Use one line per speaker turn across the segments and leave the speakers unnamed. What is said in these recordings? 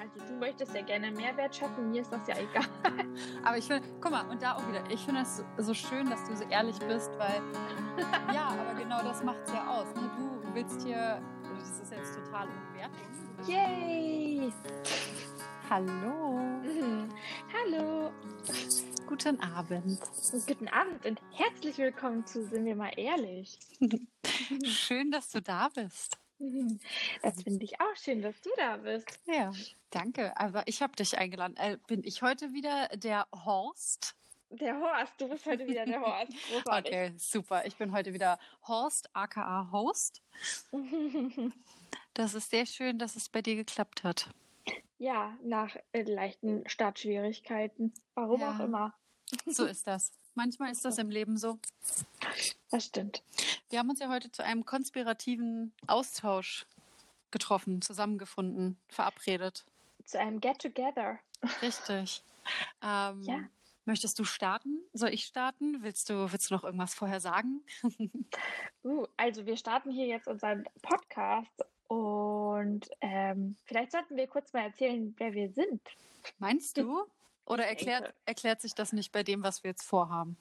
Also du möchtest ja gerne Mehrwert schaffen, mir ist das ja egal.
Aber ich finde, guck mal, und da auch wieder, ich finde es so schön, dass du so ehrlich bist, weil, ja, aber genau das macht es ja aus. Ne? Du willst hier, das ist jetzt total unbewertet.
Yay!
Hallo.
Mhm. Hallo.
Guten Abend.
Guten Abend und herzlich willkommen zu Sind wir mal ehrlich.
Schön, dass du da bist.
Das finde ich auch schön, dass du da bist.
Ja, danke. Aber ich habe dich eingeladen. Äh, bin ich heute wieder der Horst?
Der Horst, du bist heute wieder der Horst. Großartig.
Okay, super. Ich bin heute wieder Horst, aka Host. Das ist sehr schön, dass es bei dir geklappt hat.
Ja, nach äh, leichten Startschwierigkeiten. Warum
Ja.
auch immer.
So ist das. Manchmal ist das im Leben so.
Das stimmt.
Wir haben uns ja heute zu einem konspirativen Austausch getroffen, zusammengefunden, verabredet.
Zu einem Get-Together.
Richtig. Ähm,
Ja.
Möchtest du starten? Soll ich starten? Willst du, willst du noch irgendwas vorher sagen?
Uh, also wir starten hier jetzt unseren Podcast und ähm, vielleicht sollten wir kurz mal erzählen, wer wir sind.
Meinst du? Oder erklärt, erklärt sich das nicht bei dem, was wir jetzt vorhaben?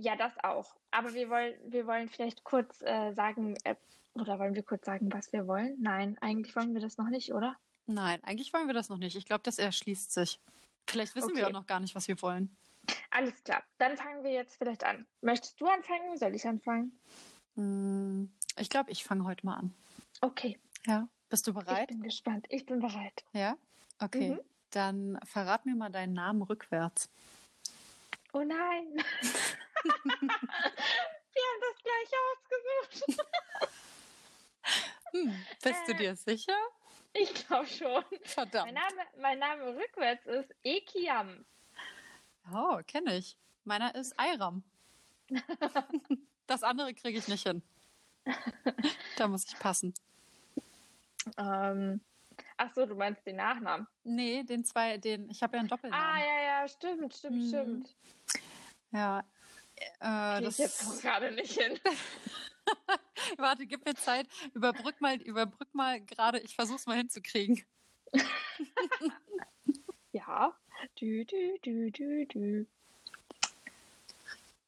Ja, das auch. Aber wir wollen, wir wollen vielleicht kurz äh, sagen, äh, oder wollen wir kurz sagen, was wir wollen? Nein, eigentlich wollen wir das noch nicht, oder?
Nein, eigentlich wollen wir das noch nicht. Ich glaube, das erschließt sich. Vielleicht wissen wir
Okay.
auch noch gar nicht, was wir wollen.
Alles klar. Dann fangen wir jetzt vielleicht an. Möchtest du anfangen? Soll ich anfangen?
Hm, Ich glaube, ich fange heute mal an.
Okay.
Ja. Bist du
Ich
bereit?
bin gespannt. Ich bin bereit.
Ja? Okay.
Mhm.
Dann verrat mir mal deinen Namen rückwärts.
Oh nein. wir haben das gleich ausgesucht.
Hm, bist du
Äh.
dir sicher?
Ich glaube schon.
Verdammt.
Mein Name, mein Name rückwärts ist Ekiam.
Oh, kenne ich. Meiner ist Ayram. Das andere kriege ich nicht hin. Da muss ich passen.
Ähm, ach so, du meinst den Nachnamen.
Nee, den zwei, den, ich habe ja einen
Ah,
Doppelnamen.
ja, ja, stimmt, stimmt,
Mhm.
stimmt.
ja. Äh,
Krieg ich jetzt
das,
gerade nicht hin.
warte, gib mir Zeit. Überbrück mal, überbrück mal gerade. Ich versuch's mal hinzukriegen.
Ja. Dü, dü, dü, dü, dü.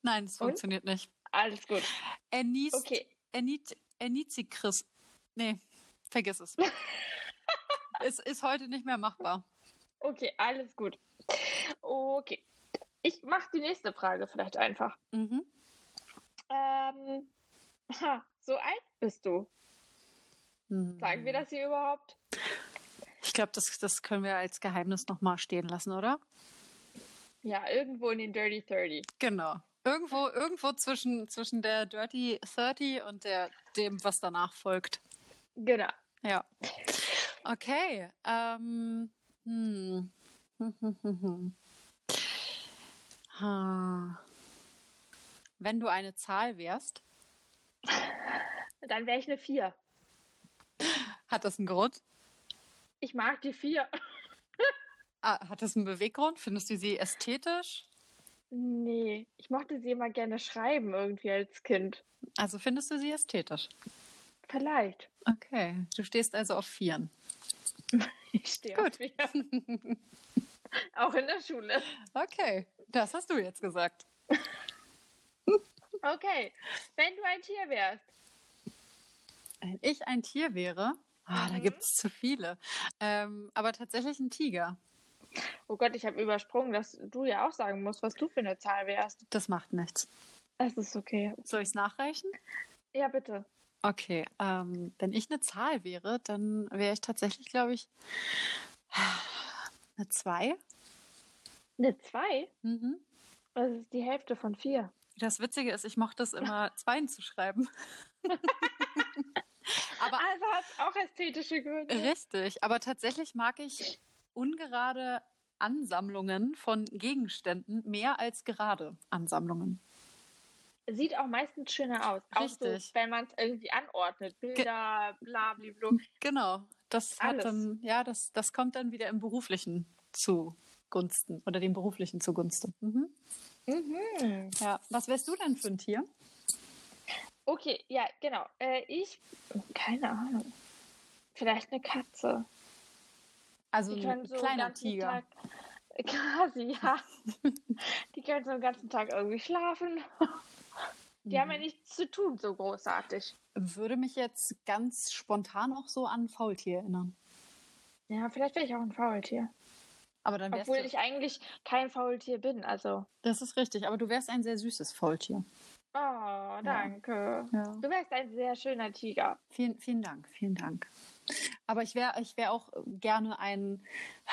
Nein, es funktioniert nicht.
Alles gut.
Enis,
Okay.
Enit, Enizikris. Nee, vergiss es. es ist heute nicht mehr machbar.
Okay, alles gut. Okay. Ich mache die nächste Frage vielleicht einfach.
Mhm.
Ähm, ha, so alt bist du?
Hm.
Sagen wir das hier überhaupt?
Ich glaube, das, das können wir als Geheimnis nochmal stehen lassen, oder?
Ja, irgendwo in den Dirty 30.
Genau. Irgendwo, irgendwo zwischen, zwischen der Dirty 30 und der, dem, was danach folgt.
Genau.
Ja. Okay. Ähm, hm. Hm, hm, hm, hm. Ha. Wenn du eine Zahl wärst,
Dann wäre ich eine 4.
hat das einen Grund?
Ich mag die 4.
Ah, hat das einen Beweggrund? Findest du sie ästhetisch?
Nee, ich mochte sie immer gerne schreiben irgendwie als Kind.
Also findest du sie ästhetisch?
Vielleicht.
Okay. Du stehst also auf Vieren.
Ich stehe
Gut.
auf 4. Auch in der Schule.
Okay. Das hast du jetzt gesagt.
Okay, wenn du ein Tier wärst.
Wenn ich ein Tier wäre, da
Mhm.
gibt es zu viele. Ähm, aber tatsächlich ein Tiger.
Oh Gott, ich habe übersprungen, dass du ja auch sagen musst, was du für eine Zahl wärst.
Das macht nichts.
Das ist okay.
Soll ich es nachreichen?
Ja, bitte.
Okay, ähm, wenn ich eine Zahl wäre, dann wäre ich tatsächlich, glaube ich, eine 2.
Eine 2?
Mhm.
Das ist die Hälfte von 4.
Das Witzige ist, ich mochte es immer, Zweien zu schreiben. aber
Also hat auch ästhetische Gründe.
richtig, aber tatsächlich mag ich ungerade Ansammlungen von Gegenständen mehr als gerade Ansammlungen.
Sieht auch meistens schöner aus. Auch
Richtig.
so, wenn man es irgendwie anordnet. Bilder, bla, bla, bla.
Genau, das hat
Alles.
dann, ja, das, das kommt dann wieder im Beruflichen zugunsten oder dem Beruflichen zugunsten. Mhm.
Mhm.
Ja, was wärst du denn für ein Tier?
Okay, ja, genau. Äh, ich, keine Ahnung. Vielleicht eine Katze.
Also
Die
ein
so
kleiner Tiger.
Tag, quasi, ja. Die können so den ganzen Tag irgendwie schlafen. Die haben ja
Mhm.
nichts zu tun, so großartig.
Würde mich jetzt ganz spontan auch so an Faultier erinnern.
Ja, vielleicht wäre ich auch ein Faultier.
Aber dann wärst
Obwohl
du,
ich eigentlich kein Faultier bin. Also,
das ist richtig, aber du wärst ein sehr süßes Faultier.
oh, danke.
Ja.
Du wärst ein sehr schöner Tiger.
Vielen, vielen Dank, vielen Dank. Aber ich wäre ich wär auch gerne ein,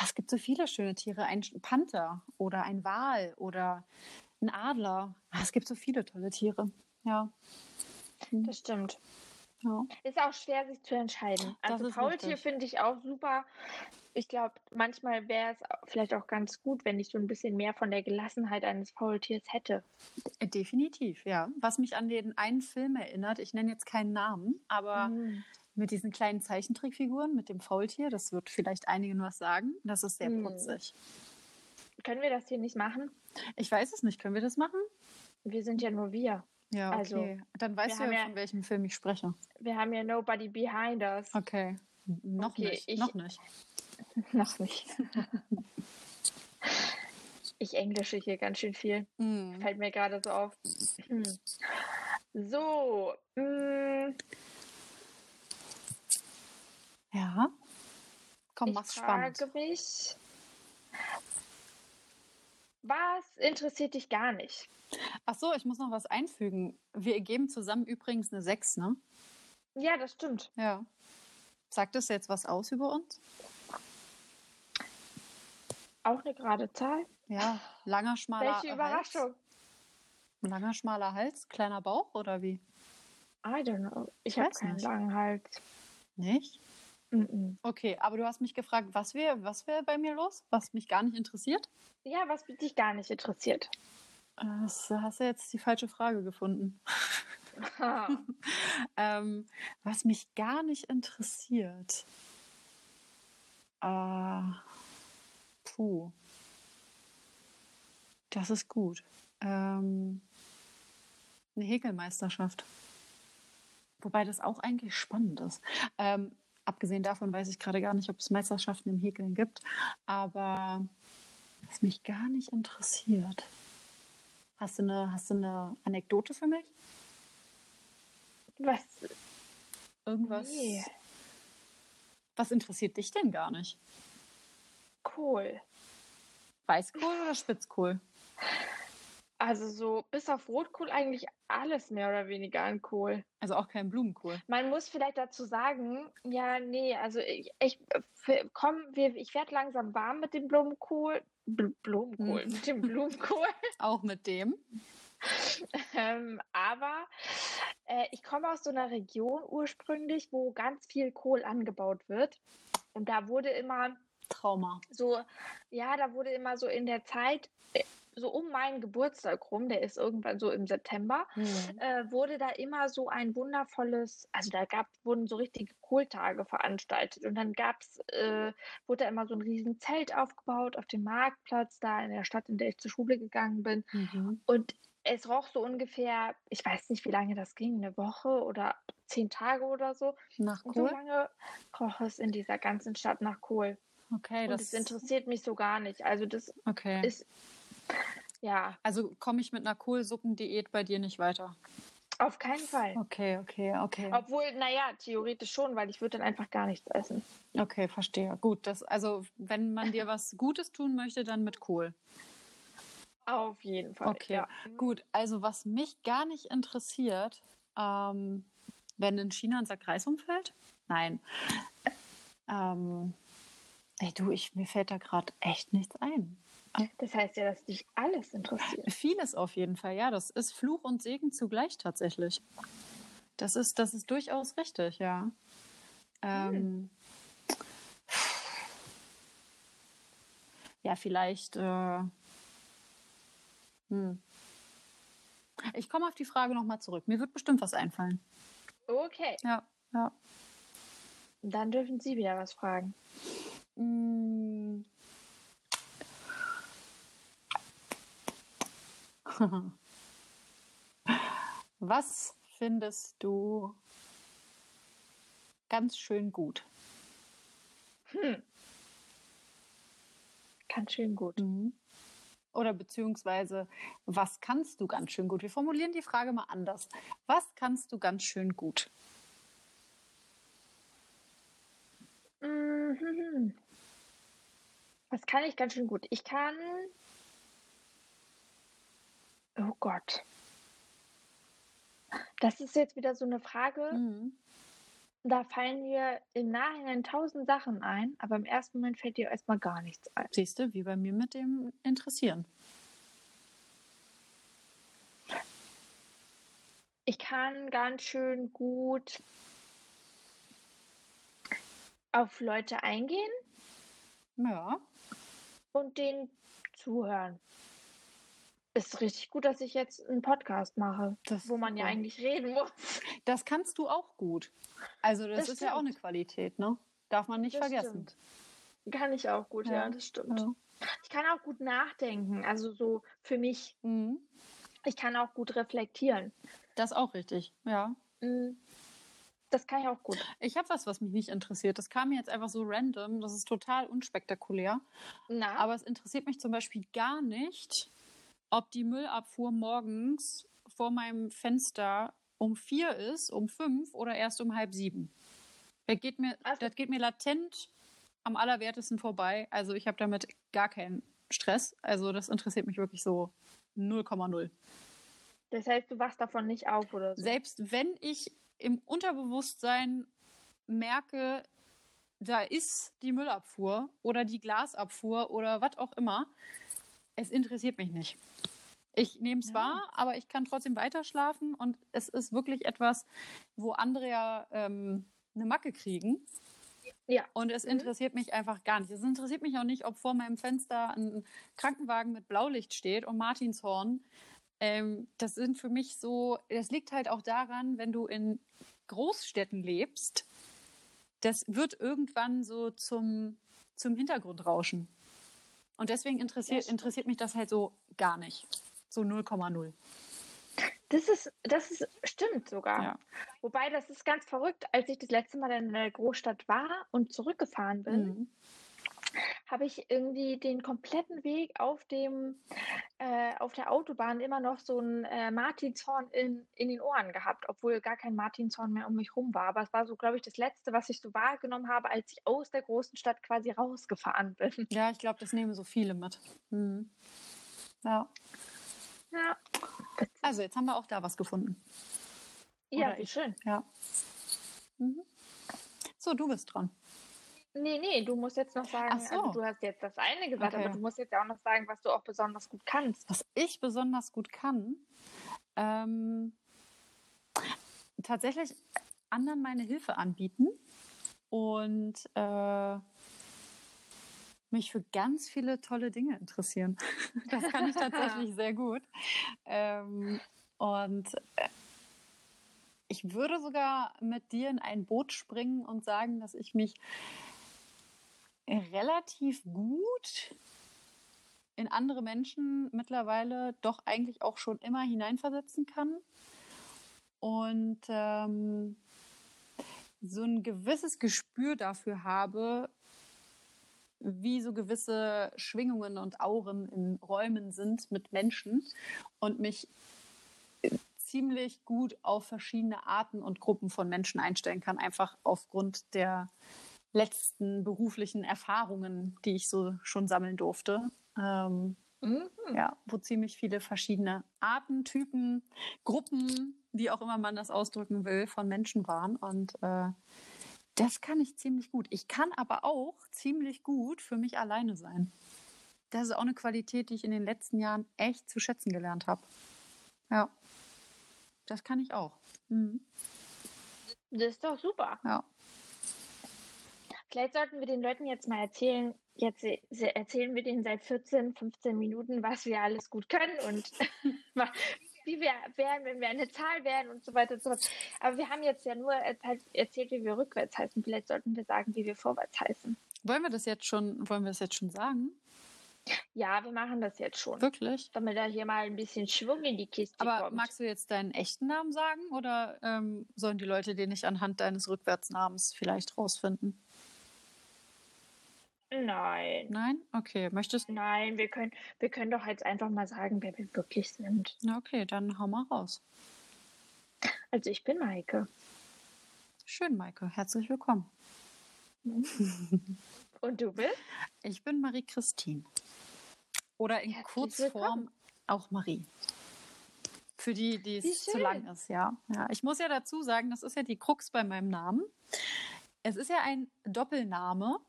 es gibt so viele schöne Tiere, ein Panther oder ein Wal oder ein Adler. Ah, Es gibt so viele tolle Tiere. Ja. Hm,
Das stimmt.
ja.
Ist auch schwer, sich zu entscheiden. Also Faultier finde ich auch super. Ich glaube, manchmal wäre es vielleicht auch ganz gut, wenn ich so ein bisschen mehr von der Gelassenheit eines Faultiers hätte.
Äh, Definitiv, ja. Was mich an den einen Film erinnert, ich nenne jetzt keinen Namen, aber
Mhm.
mit diesen kleinen Zeichentrickfiguren, mit dem Faultier, das wird vielleicht einigen was sagen. Das ist sehr
Hm.
putzig.
Können wir das hier nicht machen?
Ich weiß es nicht, können wir das machen?
Wir sind ja nur wir.
Ja,
Also,
okay. Dann weißt du ja,
ja-
von welchem Film ich spreche.
Wir haben ja nobody behind us.
Okay. Noch
Okay,
nicht,
ich-
noch nicht.
Noch nicht. ich englische hier ganz schön viel.
Mm.
Fällt mir gerade so auf. Hm. So. mm,
Ja. Komm,
ich
mach's spannend.
frage mich, was interessiert dich gar nicht?
Ach so, ich muss noch was einfügen. Wir geben zusammen übrigens eine 6, ne?
Ja, das stimmt.
Ja. Sagt das jetzt was aus über uns?
Auch eine gerade Zahl.
Ja, langer, schmaler
Welche Überraschung.
Hals. Langer, schmaler Hals, kleiner Bauch oder wie?
I don't know. Ich
Ich
habe keinen
nicht.
langen Hals.
Nicht? Okay, aber du hast mich gefragt, was wäre was wär bei mir los? Was mich gar nicht interessiert?
Ja, was dich gar nicht interessiert.
Das hast du jetzt die falsche Frage gefunden. ähm, was mich gar nicht interessiert. Äh, puh. Das ist gut. Ähm, eine Häkelmeisterschaft. Wobei das auch eigentlich spannend ist. Ähm, abgesehen davon weiß ich gerade gar nicht, ob es Meisterschaften im Häkeln gibt. Aber was mich gar nicht interessiert. Hast du eine, hast du eine Anekdote für mich?
was?
Irgendwas?
Nee.
Was interessiert dich denn gar nicht?
Kohl.
Weißkohl oder Spitzkohl?
Also so bis auf Rotkohl eigentlich alles mehr oder weniger an Kohl.
Also auch kein Blumenkohl.
Man muss vielleicht dazu sagen, ja, nee, also ich, ich f- komm, wir, ich werde langsam warm mit dem Blumenkohl. Bl Blumenkohl,
Mhm.
mit dem Blumenkohl.
Auch mit dem.
ähm, aber äh, ich komme aus so einer Region ursprünglich, wo ganz viel Kohl angebaut wird. Und da wurde immer
Trauma.
so, ja, da wurde immer so in der Zeit, äh, so um meinen Geburtstag rum, der ist irgendwann so im September, äh, wurde da immer so ein wundervolles, also da gab, wurden so richtige Kohltage veranstaltet und dann gab's, äh, wurde da immer so ein riesen Zelt aufgebaut auf dem Marktplatz da in der Stadt, in der ich zur Schule gegangen bin
Mhm.
und es roch so ungefähr, ich weiß nicht, wie lange das ging, eine Woche oder zehn Tage oder so.
Nach
Und so
Kohl?
lange roch es in dieser ganzen Stadt nach Kohl.
Okay,
Und
das
das interessiert mich so gar nicht. Also das
Okay.
ist, ja,
Also komme ich mit einer Kohlsuppendiät bei dir nicht weiter.
auf keinen Fall.
Okay, okay, okay.
Obwohl, naja, theoretisch schon, weil ich würde dann einfach gar nichts essen.
Okay, verstehe. Gut, das, also wenn man dir was Gutes tun möchte, dann mit Kohl.
Auf jeden Fall.
Okay,
Ja.
gut. Also was mich gar nicht interessiert, ähm, wenn in China ein Sack Reis umfällt? Nein. Ähm, ey, du, ich, mir fällt da gerade echt nichts ein.
Das heißt ja, dass dich alles interessiert.
Vieles auf jeden Fall, ja. Das ist Fluch und Segen zugleich tatsächlich. Das ist, das ist durchaus richtig, ja. Ähm, Ja, vielleicht. Äh, hm. Ich komme auf die Frage nochmal zurück. Mir wird bestimmt was einfallen.
Okay,
Ja, ja.
dann dürfen Sie wieder was fragen.
Mm. Was findest du ganz schön gut?
Hm. ganz schön gut.
Mhm. Oder beziehungsweise, was kannst du ganz schön gut? Wir formulieren die Frage mal anders. Was kannst du ganz schön gut?
Mhm. Was kann ich ganz schön gut? Ich kann. Oh Gott. Das ist jetzt wieder so eine Frage.
Mhm.
Da fallen mir im Nachhinein tausend Sachen ein, aber im ersten Moment fällt dir erstmal gar nichts ein.
Siehst du, wie bei mir mit dem Interessieren.
Ich kann ganz schön gut auf Leute eingehen
Ja,
und denen zuhören. Ist richtig gut, dass ich jetzt einen Podcast mache,
Das
wo man ja eigentlich reden muss.
das kannst du auch gut. Also das,
Das
ist ja auch eine
stimmt.
Qualität, ne? Darf man nicht
Das
vergessen.
Kann ich auch gut, ja,
Ja,
das stimmt.
Ja.
Ich kann auch gut nachdenken, also so für mich.
Mhm.
Ich kann auch gut reflektieren.
Das ist auch richtig, ja.
Mm, Das kann ich auch gut.
Ich habe was, was mich nicht interessiert. Das kam mir jetzt einfach so random. Das ist total unspektakulär.
Na,
Aber es interessiert mich zum Beispiel gar nicht, ob die Müllabfuhr morgens vor meinem Fenster um vier ist, um fünf oder erst um halb sieben. Das geht mir,
Also-
das geht mir latent am allerwertesten vorbei. Also ich habe damit gar keinen Stress. Also das interessiert mich wirklich so 0,0.
das heißt, du wachst davon nicht auf oder so.
Selbst wenn ich im Unterbewusstsein merke, da ist die Müllabfuhr oder die Glasabfuhr oder was auch immer, es interessiert mich nicht. Ich nehme es
Ja.
wahr, aber ich kann trotzdem weiter schlafen und es ist wirklich etwas, wo andere ja ähm, eine Macke kriegen.
Ja.
Und es
Mhm.
interessiert mich einfach gar nicht. Es interessiert mich auch nicht, ob vor meinem Fenster ein Krankenwagen mit Blaulicht steht und Martinshorn. Ähm, das sind für mich so, das liegt halt auch daran, wenn du in Großstädten lebst, das wird irgendwann so zum, zum Hintergrundrauschen. Und deswegen interessiert, interessiert mich das halt so gar nicht. So 0,0.
Das ist, das ist, stimmt sogar.
Ja.
Wobei, das ist ganz verrückt. Als ich das letzte Mal in der Großstadt war und zurückgefahren bin,
Mhm.
Habe ich irgendwie den kompletten Weg auf dem, äh, auf der Autobahn immer noch so ein äh, Martinshorn in, in den Ohren gehabt, obwohl gar kein Martinshorn mehr um mich rum war. Aber es war so, glaube ich, das Letzte, was ich so wahrgenommen habe, als ich aus der großen Stadt quasi rausgefahren bin.
Ja, ich glaube, das nehmen so viele mit. Mhm. Ja.
Ja,
Also, jetzt haben wir auch da was gefunden.
ja
Oder
wie
ich.
schön.
Ja. Mhm. So, du bist dran.
Nee, nee, du musst jetzt noch sagen,
Ach so.
also du hast jetzt das eine gesagt,
Okay.
aber du musst jetzt auch noch sagen, was du auch besonders gut kannst.
Was ich besonders gut kann, ähm, tatsächlich anderen meine Hilfe anbieten und äh, mich für ganz viele tolle Dinge interessieren. Das kann ich tatsächlich sehr gut. Ähm, und äh, ich würde sogar mit dir in ein Boot springen und sagen, dass ich mich relativ gut in andere Menschen mittlerweile doch eigentlich auch schon immer hineinversetzen kann. Und ähm, so ein gewisses Gespür dafür habe, wie so gewisse Schwingungen und Auren in Räumen sind mit Menschen und mich ziemlich gut auf verschiedene Arten und Gruppen von Menschen einstellen kann, einfach aufgrund der letzten beruflichen Erfahrungen, die ich so schon sammeln durfte. Ähm,
Mhm.
ja, wo ziemlich viele verschiedene Arten, Typen, Gruppen, wie auch immer man das ausdrücken will, von Menschen waren. Und äh, das kann ich ziemlich gut. Ich kann aber auch ziemlich gut für mich alleine sein. Das ist auch eine Qualität, die ich in den letzten Jahren echt zu schätzen gelernt habe. Ja, das kann ich auch. Mhm.
Das ist doch super.
Ja.
Vielleicht sollten wir den Leuten jetzt mal erzählen, jetzt erzählen wir denen seit 14, 15 Minuten, was wir alles gut können und wie wir wären, wenn wir eine Zahl wären und so weiter und so fort. Aber wir haben jetzt ja nur erzählt, erzählt, wie wir rückwärts heißen. Vielleicht sollten wir sagen, wie wir vorwärts heißen.
Wollen wir das jetzt schon, wollen wir das jetzt schon sagen?
Ja, wir machen das jetzt schon.
Wirklich?
Damit da hier mal ein bisschen Schwung in die Kiste
Aber
kommt.
magst du jetzt deinen echten Namen sagen oder ähm, sollen die Leute den nicht anhand deines Rückwärtsnamens vielleicht rausfinden?
Nein.
Nein? Okay. Möchtest
Nein, wir können, wir können doch jetzt einfach mal sagen, wer wir wirklich sind.
Na, okay, dann hau mal raus.
Also ich bin Maike.
Schön, Maike. Herzlich willkommen.
Und du bist?
Ich bin Marie-Christine. Oder in
Herzlich
Kurzform
willkommen.
auch Marie. Für die, die
Wie
es zu
schön.
lang ist, ja. ja. Ich muss ja dazu sagen, das ist ja die Krux bei meinem Namen. Es ist ja ein Doppelname.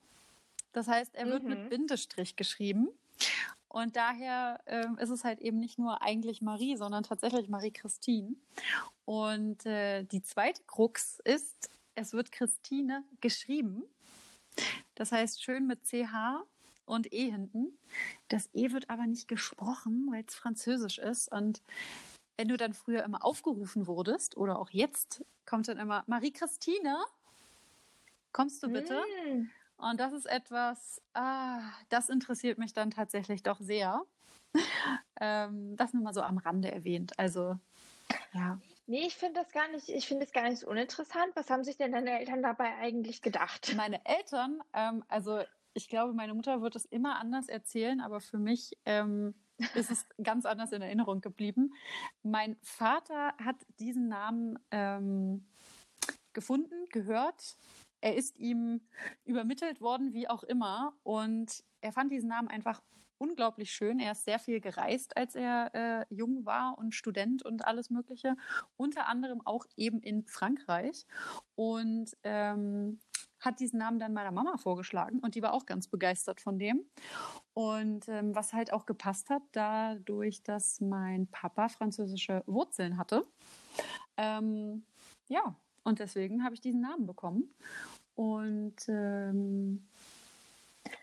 Das heißt, er wird mit
Mhm.
Bindestrich geschrieben. Und daher ähm, ist es halt eben nicht nur eigentlich Marie, sondern tatsächlich Marie-Christine. Und äh, die zweite Krux ist, es wird Christine geschrieben. Das heißt schön mit CH und E hinten. Das E wird aber nicht gesprochen, weil es französisch ist. Und wenn du dann früher immer aufgerufen wurdest oder auch jetzt, kommt dann immer Marie-Christine, kommst du bitte?
Mm.
Und das ist etwas, ah, das interessiert mich dann tatsächlich doch sehr. ähm, das nur mal so am Rande erwähnt. Also, ja.
Nee, ich finde das gar nicht, ich finde es gar nicht so uninteressant. Was haben sich denn deine Eltern dabei eigentlich gedacht?
Meine Eltern, ähm, also ich glaube, meine Mutter wird es immer anders erzählen, aber für mich ähm, ist es ganz anders in Erinnerung geblieben. Mein Vater hat diesen Namen ähm, gefunden, gehört. Er ist ihm übermittelt worden, wie auch immer. Und er fand diesen Namen einfach unglaublich schön. Er ist sehr viel gereist, als er äh, jung war und Student und alles Mögliche. Unter anderem auch eben in Frankreich. Und ähm, hat diesen Namen dann meiner Mama vorgeschlagen und die war auch ganz begeistert von dem. Und ähm, was halt auch gepasst hat, dadurch, dass mein Papa französische Wurzeln hatte. Ähm, ja, und deswegen habe ich diesen Namen bekommen. Und ähm,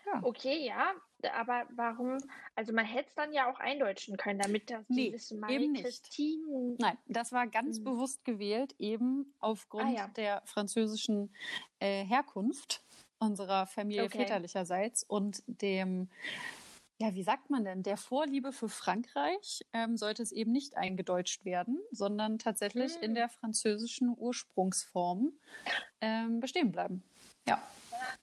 ja.
Okay, ja, aber warum? Also man hätte es dann ja auch eindeutschen können, damit das
Nee,
wissen,
eben nicht. Nein, das war ganz
Hm.
bewusst gewählt, eben aufgrund
Ah, ja.
der französischen äh, Herkunft unserer Familie
Okay.
väterlicherseits und dem, ja, wie sagt man denn, der Vorliebe für Frankreich ähm, sollte es eben nicht eingedeutscht werden, sondern tatsächlich in
Hm.
der französischen Ursprungsform ähm, bestehen bleiben. Ja.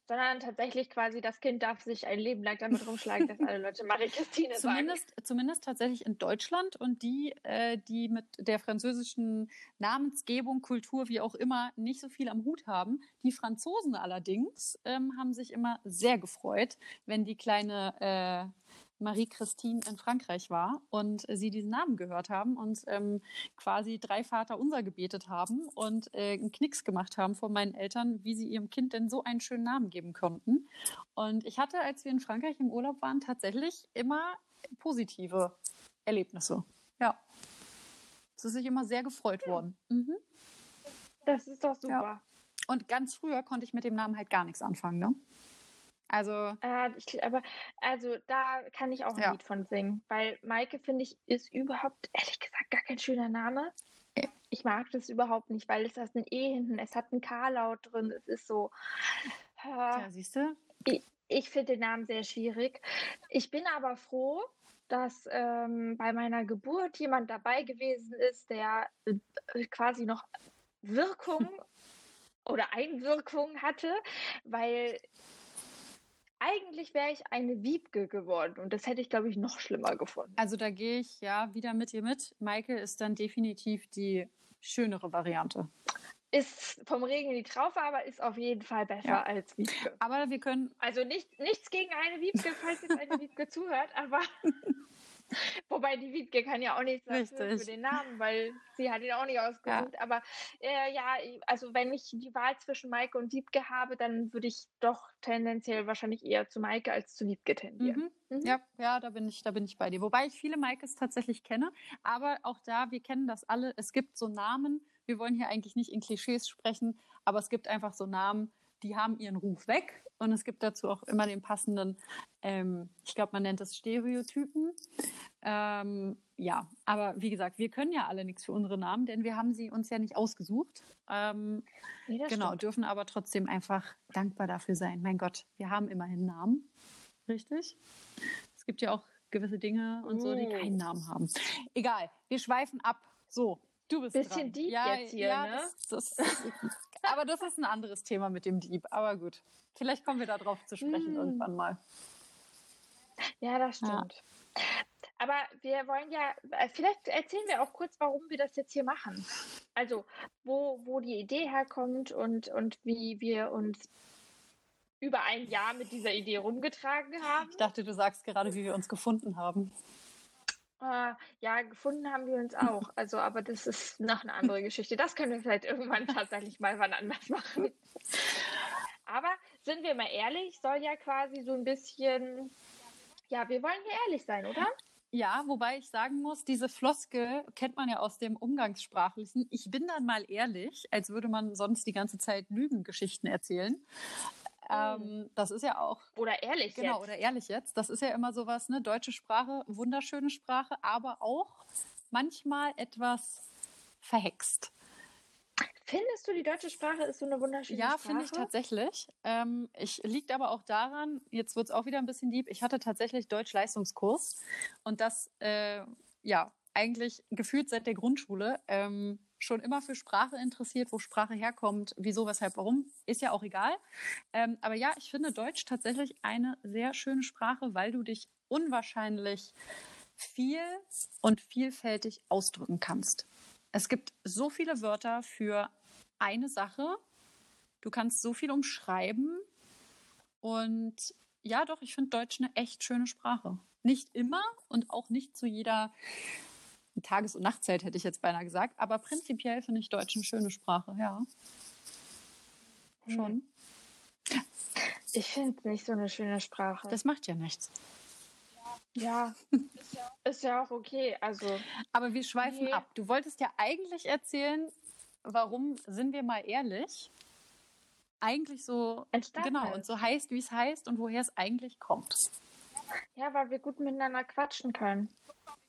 Sondern tatsächlich quasi, das Kind darf sich ein Leben lang damit rumschlagen, dass alle Leute Marie-Christine sagen.
Zumindest, zumindest tatsächlich in Deutschland und die, äh, die mit der französischen Namensgebung, Kultur, wie auch immer, nicht so viel am Hut haben. Die Franzosen allerdings ähm, haben sich immer sehr gefreut, wenn die kleine äh, Marie-Christine in Frankreich war und sie diesen Namen gehört haben und ähm, quasi drei Vater unser gebetet haben und äh, einen Knicks gemacht haben vor meinen Eltern, wie sie ihrem Kind denn so einen schönen Namen geben konnten. Und ich hatte, als wir in Frankreich im Urlaub waren, tatsächlich immer positive Erlebnisse. Ja. Es ist sich immer sehr gefreut worden. Mhm.
Das ist doch super.
Und ganz früher konnte ich mit dem Namen halt gar nichts anfangen, ne? Also,
Äh, ich, aber also da kann ich auch ein
Ja.
Lied von singen, weil Maike finde ich ist überhaupt ehrlich gesagt gar kein schöner Name. Ich mag das überhaupt nicht, weil es hat ein E hinten, es hat einen K-Laut drin, es ist so. Äh,
ja, siehst du?
ich finde den Namen sehr schwierig. Ich bin aber froh, dass ähm, bei meiner Geburt jemand dabei gewesen ist, der äh, quasi noch Wirkung oder Einwirkung hatte, weil eigentlich wäre ich eine Wiebke geworden und das hätte ich, glaube ich, noch schlimmer gefunden.
Also da gehe ich ja wieder mit dir mit. Maike ist dann definitiv die schönere Variante.
Ist vom Regen in die Traufe, aber ist auf jeden Fall besser
Ja.
als Wiebke.
Aber wir können,
Also nicht, nichts gegen eine Wiebke, falls jetzt eine Wiebke zuhört, aber wobei die Wiebke kann ja auch nichts dafür für den Namen, weil sie hat ihn auch nicht ausgesucht. Aber äh, ja, also wenn ich die Wahl zwischen Maike und Wiebke habe, dann würde ich doch tendenziell wahrscheinlich eher zu Maike als zu Wiebke tendieren.
mhm.
Mhm.
Ja, ja, da bin ich, da bin ich bei dir. Wobei ich viele Maikes tatsächlich kenne, aber auch da, wir kennen das alle. Es gibt so Namen. Wir wollen hier eigentlich nicht in Klischees sprechen, aber es gibt einfach so Namen, die haben ihren Ruf weg. Und es gibt dazu auch immer den passenden, ähm, ich glaube, man nennt das Stereotypen. Ähm, ja, aber wie gesagt, wir können ja alle nichts für unsere Namen, denn wir haben sie uns ja nicht ausgesucht. Ähm,
das
genau,
stimmt.
dürfen aber trotzdem einfach dankbar dafür sein. Mein Gott, wir haben immerhin Namen. Richtig? Es gibt ja auch gewisse Dinge und so, die
Oh.
keinen Namen haben. Egal, wir schweifen ab. So, du bist
Bisschen
dran.
deep
ja,
jetzt hier,
ja,
ne?
Das, das, Aber das ist ein anderes Thema mit dem Dieb. Aber gut, vielleicht kommen wir darauf zu sprechen mm. irgendwann mal.
Ja, das stimmt. Ja. Aber wir wollen ja, äh, vielleicht erzählen wir auch kurz, warum wir das jetzt hier machen. Also, wo, wo die Idee herkommt und, und wie wir uns über ein Jahr mit dieser Idee rumgetragen haben.
Ich dachte, du sagst gerade, wie wir uns gefunden haben.
Uh, ja, gefunden haben wir uns auch. Also, aber das ist noch eine andere Geschichte. Das können wir vielleicht irgendwann tatsächlich mal wann anders machen. Aber sind wir mal ehrlich, soll ja quasi so ein bisschen, ja, wir wollen hier ehrlich sein, oder?
Ja, wobei ich sagen muss, diese Floskel kennt man ja aus dem Umgangssprachlichen. Ich bin dann mal ehrlich, als würde man sonst die ganze Zeit Lügengeschichten erzählen. Ähm, das ist ja auch.
Oder ehrlich
genau, jetzt. Genau, oder ehrlich jetzt. Das ist ja immer sowas, ne? Deutsche Sprache, wunderschöne Sprache, aber auch manchmal etwas verhext.
Findest du, die deutsche Sprache ist so eine wunderschöne
ja,
Sprache?
Ja, finde ich tatsächlich. Ähm, ich liegt aber auch daran, jetzt wird es auch wieder ein bisschen deep, ich hatte tatsächlich Deutsch-Leistungskurs und das, äh, ja, eigentlich gefühlt seit der Grundschule. Ähm, schon immer für Sprache interessiert, wo Sprache herkommt, wieso, weshalb, warum, ist ja auch egal. Ähm, aber ja, ich finde Deutsch tatsächlich eine sehr schöne Sprache, weil du dich unwahrscheinlich viel und vielfältig ausdrücken kannst. Es gibt so viele Wörter für eine Sache. Du kannst so viel umschreiben. Und ja, doch, ich finde Deutsch eine echt schöne Sprache. Nicht immer und auch nicht zu jeder Tages- und Nachtzeit, hätte ich jetzt beinahe gesagt. Aber prinzipiell finde ich Deutsch eine schöne Sprache, ja. Schon.
Ich finde es nicht so eine schöne Sprache.
Das macht ja nichts.
Ja, ist ja auch okay. Also,
Aber wir schweifen nee. ab. Du wolltest ja eigentlich erzählen, warum, sind wir mal ehrlich, eigentlich so
Entstanden
genau und so heißt, wie es heißt und woher es eigentlich kommt.
Ja, weil wir gut miteinander quatschen können.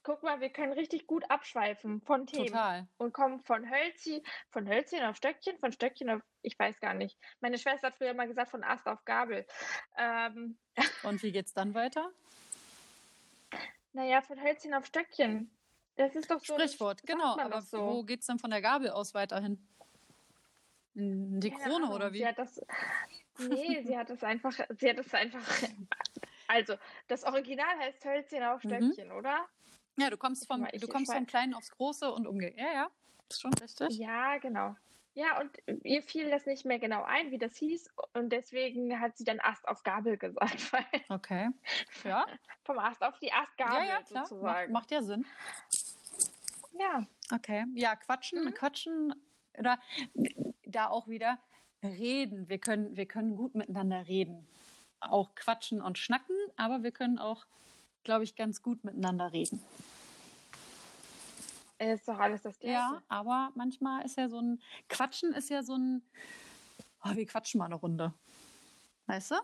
Guck mal, wir können richtig gut abschweifen von Themen.
Total.
Und kommen von Hölzchen, von Hölzchen auf Stöckchen, von Stöckchen auf, ich weiß gar nicht. Meine Schwester hat früher mal gesagt, von Ast auf Gabel. Ähm.
Und wie geht's dann weiter?
Naja, von Hölzchen auf Stöckchen. Das ist doch so.
Sprichwort, genau. Aber so. wo geht's dann von der Gabel aus weiterhin? In die Keine Krone Ahnung. oder wie?
Sie hat das. Nee, sie hat das einfach. Sie hat das einfach. Also, das Original heißt Hölzchen auf mhm. Stöckchen, mhm. oder?
Ja, du kommst vom, du kommst vom Kleinen aufs Große und umgekehrt. Ja, ja, ist schon richtig.
Ja, genau. Ja, und ihr fiel das nicht mehr genau ein, wie das hieß. Und deswegen hat sie dann Ast auf Gabel gesagt.
okay. Ja.
Vom Ast auf die Astgabel ja, ja, klar. sozusagen.
Macht, macht ja Sinn.
Ja.
Okay. Ja, quatschen, mhm. quatschen oder da auch wieder reden. Wir können, wir können gut miteinander reden. Auch quatschen und schnacken, aber wir können auch glaube ich, ganz gut miteinander reden.
Ist doch alles das Gleiche.
Ja, aber manchmal ist ja so ein Quatschen ist ja so ein, oh, wir quatschen mal eine Runde. Weißt du?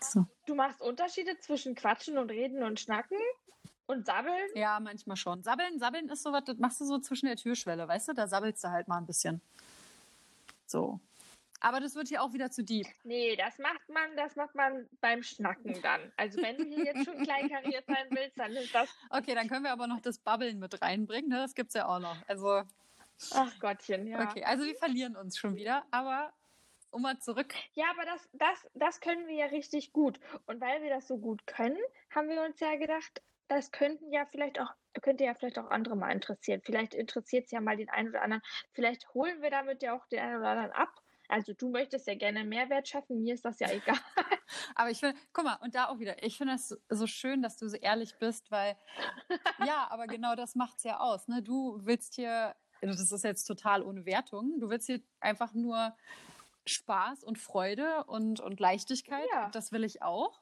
So. Du machst Unterschiede zwischen Quatschen und Reden und Schnacken? Und sabbeln?
Ja, manchmal schon. Sabbeln, sabbeln ist so was, das machst du so zwischen der Türschwelle, weißt du? Da sabbelst du halt mal ein bisschen. So. Aber das wird hier auch wieder zu deep.
Nee, das macht man, das macht man beim Schnacken dann. Also wenn du hier jetzt schon kleinkariert sein willst, dann ist das.
Okay, dann können wir aber noch das Babbeln mit reinbringen, ne? Das es ja auch noch. Also.
Ach Gottchen, ja.
Okay, also wir verlieren uns schon wieder, aber um mal zurück.
Ja, aber das, das, das können wir ja richtig gut. Und weil wir das so gut können, haben wir uns ja gedacht, das könnten ja vielleicht auch, könnte ja vielleicht auch andere mal interessieren. Vielleicht interessiert es ja mal den einen oder anderen. Vielleicht holen wir damit ja auch den einen oder anderen ab also du möchtest ja gerne Mehrwert schaffen, mir ist das ja egal.
Aber ich finde, guck mal, und da auch wieder, ich finde es so schön, dass du so ehrlich bist, weil ja, aber genau das macht es ja aus. Ne? Du willst hier, das ist jetzt total ohne Wertung, du willst hier einfach nur Spaß und Freude und, und Leichtigkeit. Ja. Das will ich auch.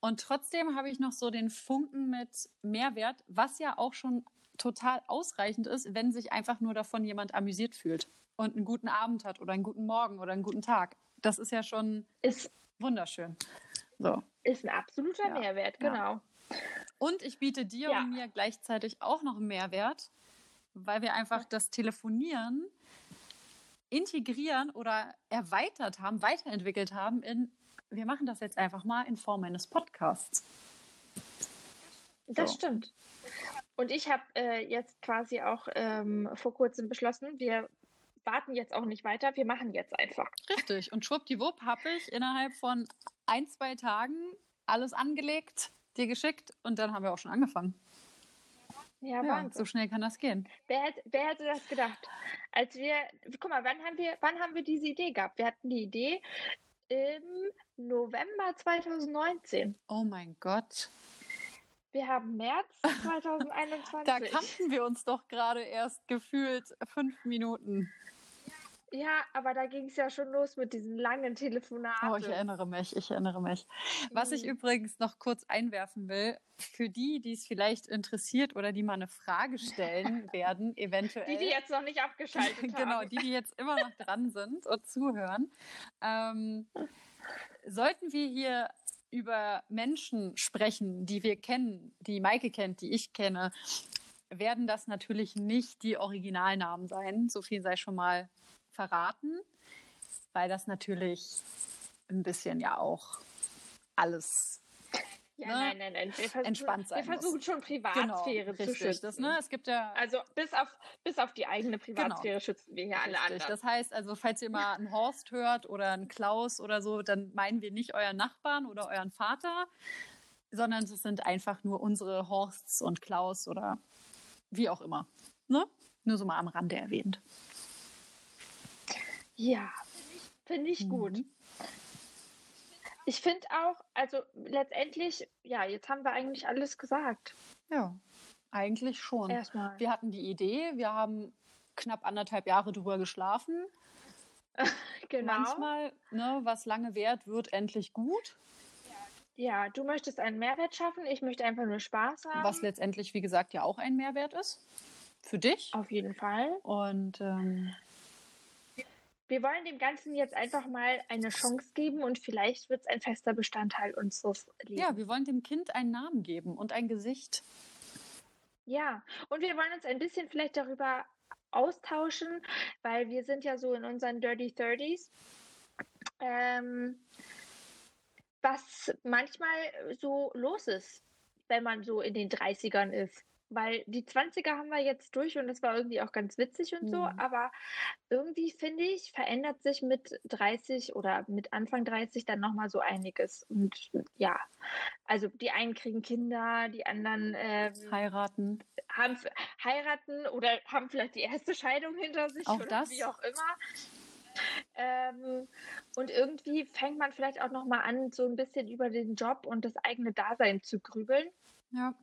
Und trotzdem habe ich noch so den Funken mit Mehrwert, was ja auch schon total ausreichend ist, wenn sich einfach nur davon jemand amüsiert fühlt und einen guten Abend hat oder einen guten Morgen oder einen guten Tag. Das ist ja schon ist, wunderschön. So.
Ist ein absoluter ja. Mehrwert, genau. Ja.
Und ich biete dir ja. und mir gleichzeitig auch noch einen Mehrwert, weil wir einfach das Telefonieren integrieren oder erweitert haben, weiterentwickelt haben in, wir machen das jetzt einfach mal in Form eines Podcasts.
Das so. stimmt. Und ich habe äh, jetzt quasi auch ähm, vor kurzem beschlossen, wir warten jetzt auch nicht weiter, wir machen jetzt einfach.
Richtig. Und schwuppdiwupp habe ich innerhalb von ein, zwei Tagen alles angelegt, dir geschickt und dann haben wir auch schon angefangen.
Ja, ja
so schnell kann das gehen.
Wer, wer hätte das gedacht? Als wir, guck mal, wann haben wir, wann haben wir diese Idee gehabt? Wir hatten die Idee im November 2019.
Oh mein Gott.
Wir haben März 2021.
da kannten wir uns doch gerade erst gefühlt fünf Minuten.
Ja, aber da ging es ja schon los mit diesen langen Telefonaten.
Oh, ich erinnere mich, ich erinnere mich. Was ich mhm. übrigens noch kurz einwerfen will, für die, die es vielleicht interessiert oder die mal eine Frage stellen werden, eventuell.
Die, die jetzt noch nicht abgeschaltet
haben. genau, die, die jetzt immer noch dran sind und zuhören. Ähm, sollten wir hier über Menschen sprechen, die wir kennen, die Maike kennt, die ich kenne, werden das natürlich nicht die Originalnamen sein. So viel sei schon mal verraten, weil das natürlich ein bisschen ja auch alles
ja, ne? nein, nein, nein. Wir versuchen,
entspannt sein
Wir versuchen
muss.
schon Privatsphäre
genau,
zu
richtig,
schützen.
Das, ne, es gibt ja
also bis auf, bis auf die eigene Privatsphäre genau. schützen wir hier alle richtig. anderen.
Das heißt also, falls ihr mal einen Horst hört oder einen Klaus oder so, dann meinen wir nicht euren Nachbarn oder euren Vater, sondern es sind einfach nur unsere Horsts und Klaus oder wie auch immer. Ne? Nur so mal am Rande erwähnt.
Ja, finde ich gut. Mhm. Ich finde auch, also letztendlich, ja, jetzt haben wir eigentlich alles gesagt.
Ja, eigentlich schon.
Erstmal.
Wir hatten die Idee, wir haben knapp anderthalb Jahre drüber geschlafen.
genau.
Manchmal, ne, was lange währt, wird endlich gut.
Ja, du möchtest einen Mehrwert schaffen, ich möchte einfach nur Spaß haben.
Was letztendlich, wie gesagt, ja auch ein Mehrwert ist. Für dich.
Auf jeden Fall.
Und ähm,
wir wollen dem Ganzen jetzt einfach mal eine Chance geben und vielleicht wird es ein fester Bestandteil unseres Lebens.
Ja, wir wollen dem Kind einen Namen geben und ein Gesicht.
Ja, und wir wollen uns ein bisschen vielleicht darüber austauschen, weil wir sind ja so in unseren Dirty Thirties. Ähm, was manchmal so los ist, wenn man so in den 30ern ist weil die 20er haben wir jetzt durch und das war irgendwie auch ganz witzig und so, mhm. aber irgendwie finde ich, verändert sich mit 30 oder mit Anfang 30 dann nochmal so einiges. Und ja, also die einen kriegen Kinder, die anderen ähm,
heiraten.
Haben heiraten oder haben vielleicht die erste Scheidung hinter sich
auch
oder
das?
wie auch immer. Ähm, und irgendwie fängt man vielleicht auch nochmal an, so ein bisschen über den Job und das eigene Dasein zu grübeln.
Ja.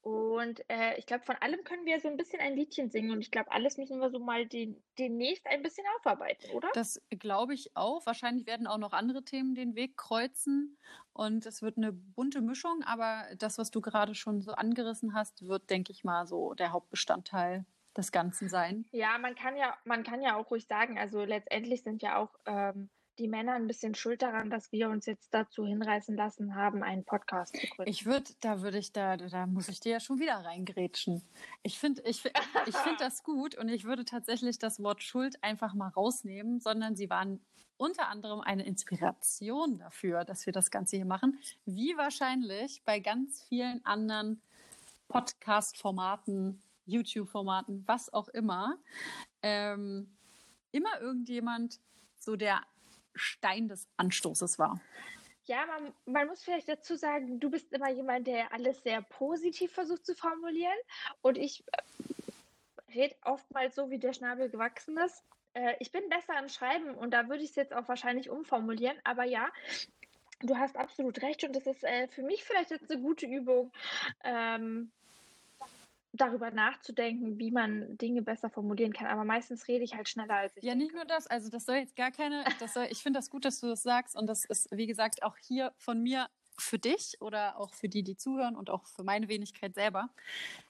Und äh, ich glaube, von allem können wir so ein bisschen ein Liedchen singen. Und ich glaube, alles müssen wir so mal den, demnächst ein bisschen aufarbeiten, oder?
Das glaube ich auch. Wahrscheinlich werden auch noch andere Themen den Weg kreuzen. Und es wird eine bunte Mischung. Aber das, was du gerade schon so angerissen hast, wird, denke ich mal, so der Hauptbestandteil des Ganzen sein.
Ja, man kann ja, man kann ja auch ruhig sagen, also letztendlich sind ja auch ähm, die Männer ein bisschen schuld daran, dass wir uns jetzt dazu hinreißen lassen haben, einen Podcast zu gründen.
Ich würde, da würde ich, da, da muss ich dir ja schon wieder reingrätschen. Ich finde, ich, ich finde das gut und ich würde tatsächlich das Wort Schuld einfach mal rausnehmen, sondern sie waren unter anderem eine Inspiration dafür, dass wir das Ganze hier machen, wie wahrscheinlich bei ganz vielen anderen Podcast-Formaten, YouTube-Formaten, was auch immer, ähm, immer irgendjemand so der Stein des Anstoßes war.
Ja, man, man, muss vielleicht dazu sagen, du bist immer jemand, der alles sehr positiv versucht zu formulieren. Und ich äh, rede oftmals so, wie der Schnabel gewachsen ist. Äh, ich bin besser im Schreiben und da würde ich es jetzt auch wahrscheinlich umformulieren. Aber ja, du hast absolut recht und das ist äh, für mich vielleicht jetzt eine gute Übung. Ähm, darüber nachzudenken, wie man Dinge besser formulieren kann. Aber meistens rede ich halt schneller als ich.
Ja, nicht nur das. Also das soll jetzt gar keine. Das soll, ich finde das gut, dass du das sagst. Und das ist, wie gesagt, auch hier von mir für dich oder auch für die, die zuhören und auch für meine Wenigkeit selber.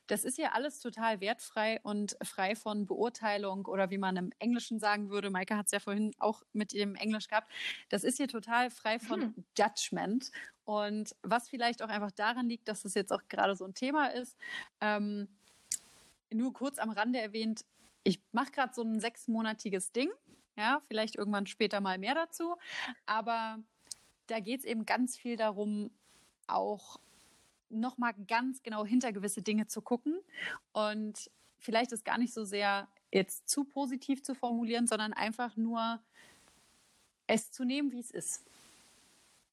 Das ist ja alles total wertfrei und frei von Beurteilung oder wie man im Englischen sagen würde. Maike hat es ja vorhin auch mit dem Englisch gehabt. Das ist hier total frei von hm. Judgment. Und was vielleicht auch einfach daran liegt, dass es jetzt auch gerade so ein Thema ist. Ähm, nur kurz am Rande erwähnt, ich mache gerade so ein sechsmonatiges Ding. Ja, vielleicht irgendwann später mal mehr dazu. Aber da geht es eben ganz viel darum, auch nochmal ganz genau hinter gewisse Dinge zu gucken. Und vielleicht ist gar nicht so sehr jetzt zu positiv zu formulieren, sondern einfach nur es zu nehmen, wie es ist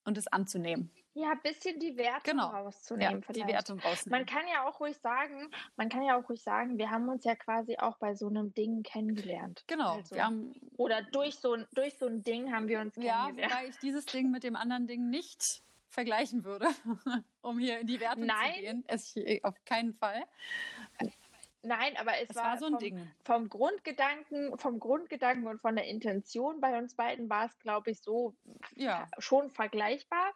und es anzunehmen.
Ja, ein bisschen die Werte genau. rauszunehmen.
Ja, die Werte rausnehmen.
Man kann ja auch ruhig sagen, man kann ja auch ruhig sagen, wir haben uns ja quasi auch bei so einem Ding kennengelernt.
Genau. Also,
haben, oder durch so, durch so ein Ding haben wir uns kennengelernt.
Ja, wobei ich dieses Ding mit dem anderen Ding nicht vergleichen würde, um hier in die Werte
Nein.
zu gehen. Es, auf keinen Fall.
Nein, aber es,
es
war,
war, so ein
vom,
Ding.
Vom Grundgedanken, vom Grundgedanken und von der Intention bei uns beiden war es, glaube ich, so
ja.
schon vergleichbar.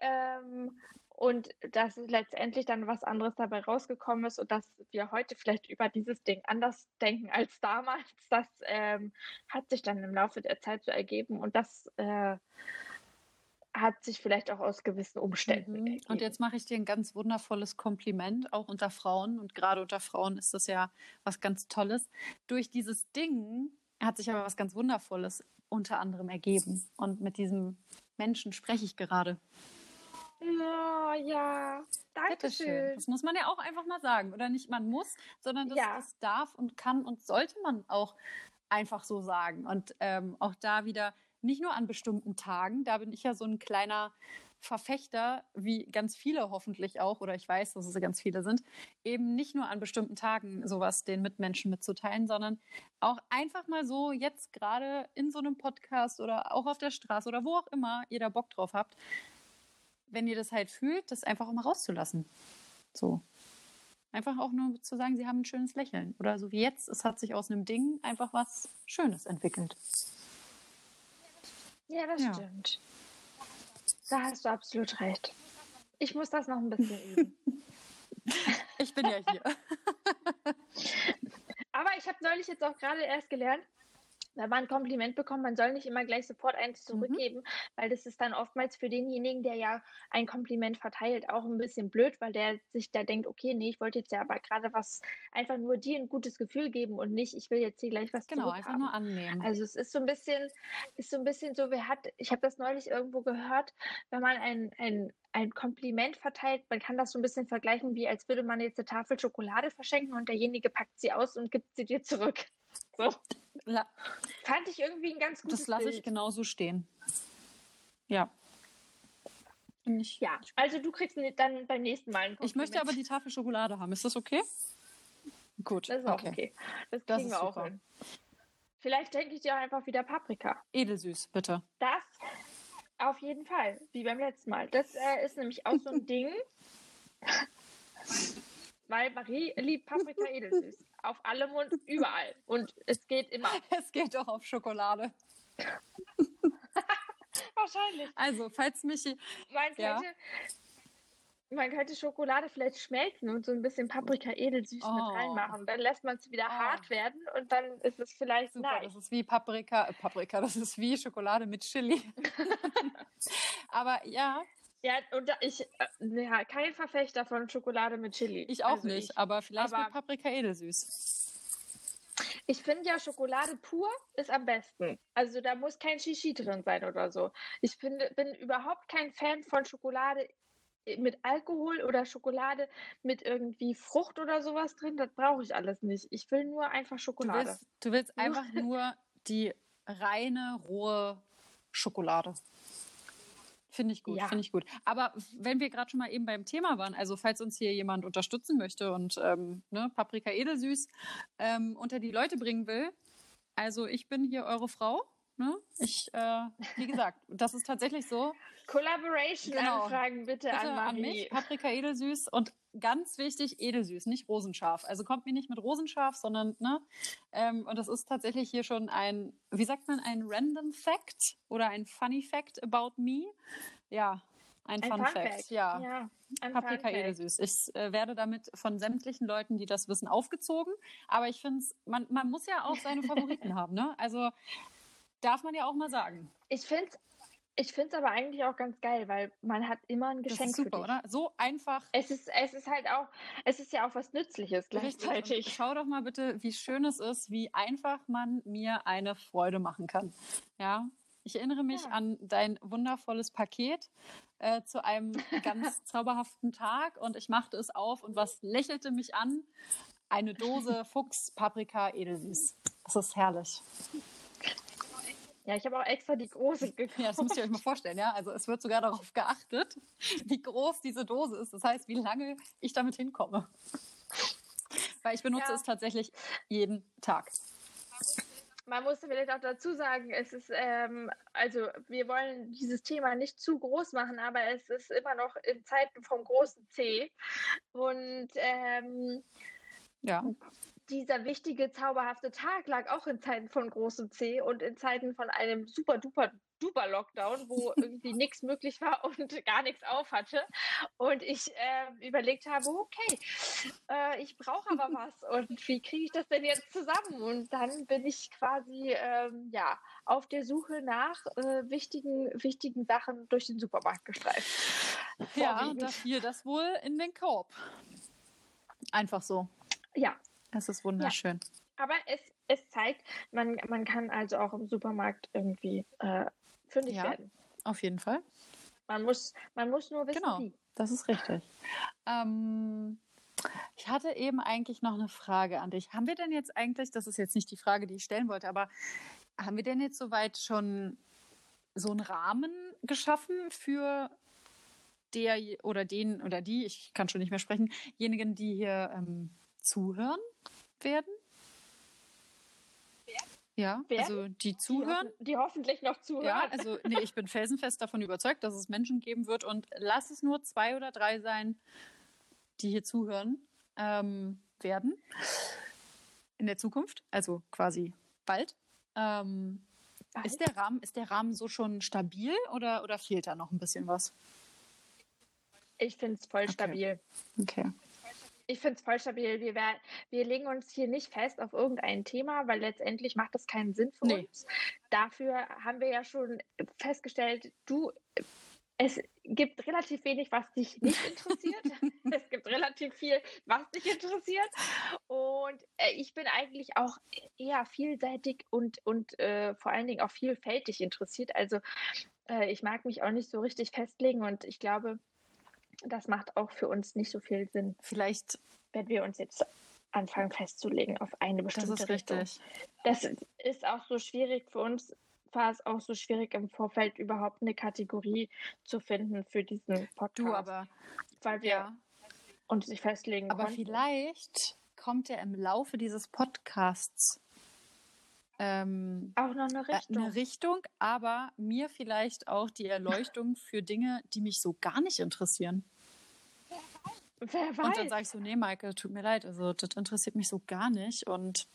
Ähm, und dass letztendlich dann was anderes dabei rausgekommen ist und dass wir heute vielleicht über dieses Ding anders denken als damals, das ähm, hat sich dann im Laufe der Zeit so ergeben und das äh, hat sich vielleicht auch aus gewissen Umständen. Mhm.
Und jetzt mache ich dir ein ganz wundervolles Kompliment, auch unter Frauen. Und gerade unter Frauen ist das ja was ganz Tolles. Durch dieses Ding hat sich aber was ganz Wundervolles unter anderem ergeben. Und mit diesem Menschen spreche ich gerade.
Oh, ja, danke schön.
Das muss man ja auch einfach mal sagen. Oder nicht man muss, sondern das, ja. das darf und kann und sollte man auch einfach so sagen. Und ähm, auch da wieder nicht nur an bestimmten Tagen, da bin ich ja so ein kleiner Verfechter, wie ganz viele hoffentlich auch, oder ich weiß, dass es ganz viele sind, eben nicht nur an bestimmten Tagen sowas den Mitmenschen mitzuteilen, sondern auch einfach mal so jetzt gerade in so einem Podcast oder auch auf der Straße oder wo auch immer ihr da Bock drauf habt, wenn ihr das halt fühlt, das einfach auch mal rauszulassen. So. Einfach auch nur zu sagen, sie haben ein schönes Lächeln. Oder so wie jetzt, es hat sich aus einem Ding einfach was Schönes entwickelt.
Ja, das ja. stimmt. Da hast du absolut recht. Ich muss das noch ein bisschen üben.
ich bin ja hier.
Aber ich habe neulich jetzt auch gerade erst gelernt, wenn man ein Kompliment bekommt, man soll nicht immer gleich sofort eins mhm. zurückgeben, mhm. weil das ist dann oftmals für denjenigen, der ja ein Kompliment verteilt, auch ein bisschen blöd, weil der sich da denkt, okay, nee, ich wollte jetzt ja aber gerade was, einfach nur dir ein gutes Gefühl geben und nicht, ich will jetzt hier gleich was
Genau, einfach nur annehmen.
Also es ist so ein bisschen, ist so ein bisschen so, wer hat, ich habe das neulich irgendwo gehört, wenn man ein, ein ein Kompliment verteilt. Man kann das so ein bisschen vergleichen, wie als würde man jetzt eine Tafel Schokolade verschenken und derjenige packt sie aus und gibt sie dir zurück. So. Ja. Fand ich irgendwie ein ganz gutes
Das lasse ich genauso stehen. Ja.
Ich, ja, also du kriegst dann beim nächsten Mal ein
Ich möchte aber die Tafel Schokolade haben. Ist das okay?
Gut. Das ist auch okay. okay. Das kriegen das wir auch hin. Vielleicht denke ich dir auch einfach wieder Paprika.
Edelsüß, bitte.
Das auf jeden Fall, wie beim letzten Mal. Das äh, ist nämlich auch so ein Ding, weil Marie liebt Paprika edelsüß. Auf allem und überall. Und es geht immer.
Es geht auch auf Schokolade.
Wahrscheinlich.
Also, falls mich.
Man könnte, ja. man könnte Schokolade vielleicht schmelzen und so ein bisschen Paprika edelsüß oh. mit reinmachen. Dann lässt man es wieder oh. hart werden und dann ist es vielleicht
Super, nice. Das ist wie Paprika, äh, Paprika, das ist wie Schokolade mit Chili. Aber ja,
ja, und ich, äh, ja, kein Verfechter von Schokolade mit Chili.
Ich auch also nicht, ich, aber vielleicht aber mit Paprika edelsüß.
Ich finde ja, Schokolade pur ist am besten. Also da muss kein Shishi drin sein oder so. Ich finde, bin überhaupt kein Fan von Schokolade mit Alkohol oder Schokolade mit irgendwie Frucht oder sowas drin. Das brauche ich alles nicht. Ich will nur einfach Schokolade.
Du willst, du willst einfach nur die reine, rohe Schokolade. Finde ich gut, ja. finde ich gut. Aber wenn wir gerade schon mal eben beim Thema waren, also falls uns hier jemand unterstützen möchte und ähm, ne, Paprika edelsüß ähm, unter die Leute bringen will, also ich bin hier eure Frau. Ne? Ich, äh, wie gesagt, das ist tatsächlich so.
Collaboration-Anfragen genau. bitte, bitte an, an mich.
Paprika edelsüß und ganz wichtig, edelsüß, nicht rosenscharf. Also kommt mir nicht mit rosenscharf, sondern, ne? Ähm, und das ist tatsächlich hier schon ein, wie sagt man, ein Random Fact oder ein Funny Fact about me. Ja, ein, ein Fun, Fun Fact. Fact. Ja. ja Paprika edelsüß. Ich äh, werde damit von sämtlichen Leuten, die das wissen, aufgezogen. Aber ich finde es, man, man muss ja auch seine Favoriten haben, ne? Also darf man ja auch mal sagen.
Ich finde es ich finde es aber eigentlich auch ganz geil, weil man hat immer ein Geschenk. Das ist
super, oder? So einfach.
Es ist, es ist halt auch, es ist ja auch was Nützliches gleichzeitig.
Schau doch mal bitte, wie schön es ist, wie einfach man mir eine Freude machen kann. Ja. Ich erinnere mich ja. an dein wundervolles Paket äh, zu einem ganz zauberhaften Tag und ich machte es auf und was lächelte mich an? eine Dose Fuchs Paprika Edelsüß. Das ist herrlich.
Ja, ich habe auch extra die große gekauft.
Ja, das müsst ihr euch mal vorstellen, ja. Also es wird sogar darauf geachtet, wie groß diese Dose ist. Das heißt, wie lange ich damit hinkomme. Weil ich benutze ja. es tatsächlich jeden Tag.
Man muss vielleicht auch dazu sagen, es ist, ähm, also wir wollen dieses Thema nicht zu groß machen, aber es ist immer noch in Zeiten vom großen C. Und ähm, ja dieser wichtige, zauberhafte Tag lag auch in Zeiten von großem C und in Zeiten von einem super duper duper Lockdown, wo irgendwie nichts möglich war und gar nichts auf hatte. Und ich äh, überlegt habe, okay, äh, ich brauche aber was und wie kriege ich das denn jetzt zusammen? Und dann bin ich quasi ähm, ja auf der Suche nach äh, wichtigen, wichtigen Sachen durch den Supermarkt gestreift.
Ja, das hier das wohl in den Korb. Einfach so.
Ja,
es ist wunderschön.
Ja. Aber es, es zeigt, man, man kann also auch im Supermarkt irgendwie äh, fündig ja, werden.
Auf jeden Fall.
Man muss, man muss nur wissen,
genau,
wie.
Das ist richtig. Ähm, ich hatte eben eigentlich noch eine Frage an dich. Haben wir denn jetzt eigentlich, das ist jetzt nicht die Frage, die ich stellen wollte, aber haben wir denn jetzt soweit schon so einen Rahmen geschaffen für der oder den oder die, ich kann schon nicht mehr sprechen, diejenigen, die hier ähm, zuhören werden? Ja, also die zuhören.
Die, die, hoffentlich noch zuhören.
Ja, also nee, ich bin felsenfest davon überzeugt, dass es Menschen geben wird und lass es nur zwei oder drei sein, die hier zuhören ähm, werden in der Zukunft, also quasi bald. Ähm, bald. Ist der Rahmen, ist der Rahmen so schon stabil oder, oder fehlt da noch ein bisschen was?
Ich finde es voll
okay.
stabil.
Okay
ich finde es voll stabil. Wir, werden, wir legen uns hier nicht fest auf irgendein Thema, weil letztendlich macht das keinen Sinn für nee. uns. Dafür haben wir ja schon festgestellt, du, es gibt relativ wenig, was dich nicht interessiert. es gibt relativ viel, was dich interessiert. Und äh, ich bin eigentlich auch eher vielseitig und, und äh, vor allen Dingen auch vielfältig interessiert. Also äh, ich mag mich auch nicht so richtig festlegen und ich glaube, das macht auch für uns nicht so viel Sinn.
Vielleicht,
wenn wir uns jetzt anfangen festzulegen auf eine bestimmte das ist Richtung. Richtig. Das ist auch so schwierig für uns, war es auch so schwierig im Vorfeld überhaupt eine Kategorie zu finden für diesen Podcast.
Du aber,
weil wir ja. uns nicht festlegen
aber
konnten.
vielleicht kommt ja im Laufe dieses Podcasts ähm,
auch noch eine Richtung.
Eine Richtung, aber mir vielleicht auch die Erleuchtung für Dinge, die mich so gar nicht interessieren.
Wer weiß.
Und dann sage ich so, nee, Maike, tut mir leid, also das interessiert mich so gar nicht und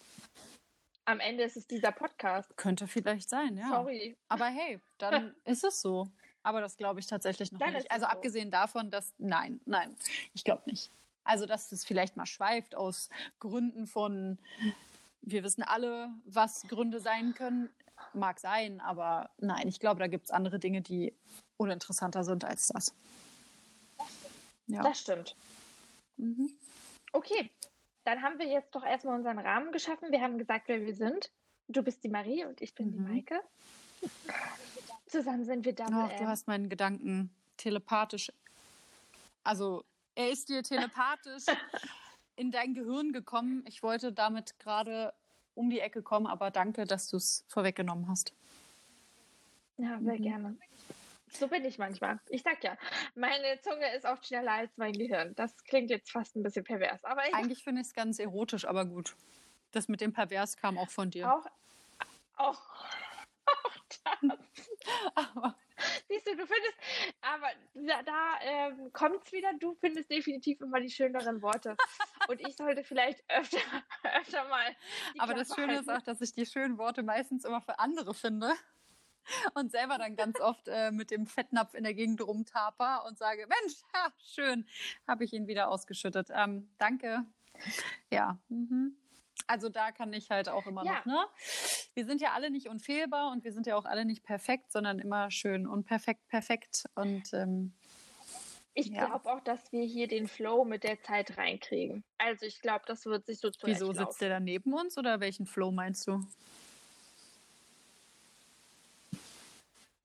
am Ende ist es dieser Podcast.
Könnte vielleicht sein, ja.
Sorry.
Aber hey, dann ist es so. Aber das glaube ich tatsächlich noch dann nicht. Also so. abgesehen davon, dass nein, nein, ich glaube nicht. Also dass es vielleicht mal schweift aus Gründen von wir wissen alle, was Gründe sein können. Mag sein, aber nein, ich glaube, da gibt es andere Dinge, die uninteressanter sind als das.
Ja. Das stimmt. Mhm. Okay, dann haben wir jetzt doch erstmal unseren Rahmen geschaffen. Wir haben gesagt, wer wir sind. Du bist die Marie und ich bin mhm. die Maike. Zusammen sind wir Double
Ach, Du hast meinen Gedanken telepathisch. Also, er ist dir telepathisch in dein Gehirn gekommen. Ich wollte damit gerade um die Ecke kommen, aber danke, dass du es vorweggenommen hast.
Ja, sehr mhm. gerne. So bin ich manchmal. Ich sag ja, meine Zunge ist oft schneller als mein Gehirn. Das klingt jetzt fast ein bisschen pervers, aber
ich eigentlich finde ich es ganz erotisch, aber gut. Das mit dem pervers kam auch von dir.
Auch, auch, auch das. aber Siehst du, du findest, aber da, da ähm, kommt es wieder, du findest definitiv immer die schöneren Worte. Und ich sollte vielleicht öfter, öfter mal.
Aber das Schöne halten. ist auch, dass ich die schönen Worte meistens immer für andere finde und selber dann ganz oft äh, mit dem Fettnapf in der Gegend rumtaper und sage, Mensch, ha, schön, habe ich ihn wieder ausgeschüttet. Ähm, danke. Ja. Mhm. Also da kann ich halt auch immer ja. noch, ne? Wir sind ja alle nicht unfehlbar und wir sind ja auch alle nicht perfekt, sondern immer schön und perfekt, perfekt. Und ähm,
ich ja. glaube auch, dass wir hier den Flow mit der Zeit reinkriegen. Also ich glaube, das wird sich so
Wieso sitzt der da neben uns oder welchen Flow meinst du?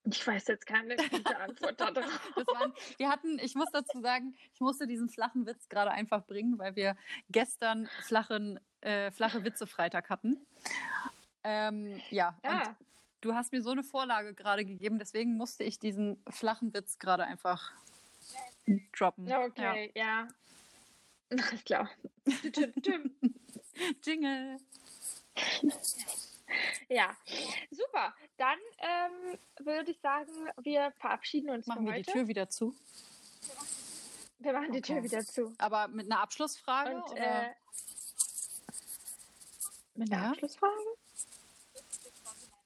Ich weiß jetzt keine gute Antwort darauf.
Waren, wir hatten, ich muss dazu sagen, ich musste diesen flachen Witz gerade einfach bringen, weil wir gestern flachen, äh, flache Witze Freitag hatten. Ähm, ja,
Ja,
und du hast mir so eine Vorlage gerade gegeben, deswegen musste ich diesen flachen Witz gerade einfach droppen.
ja, okay, ja. Alles klar. Tim, Tim.
Ja. Jingle.
Ja, super. Dann ähm, würde ich sagen, wir verabschieden uns
Machen wir die
heute.
Tür wieder zu.
Wir machen die Tür
Okay.
wieder zu.
Aber mit einer Abschlussfrage?
Und äh, mit einer
Ja?
Abschlussfrage?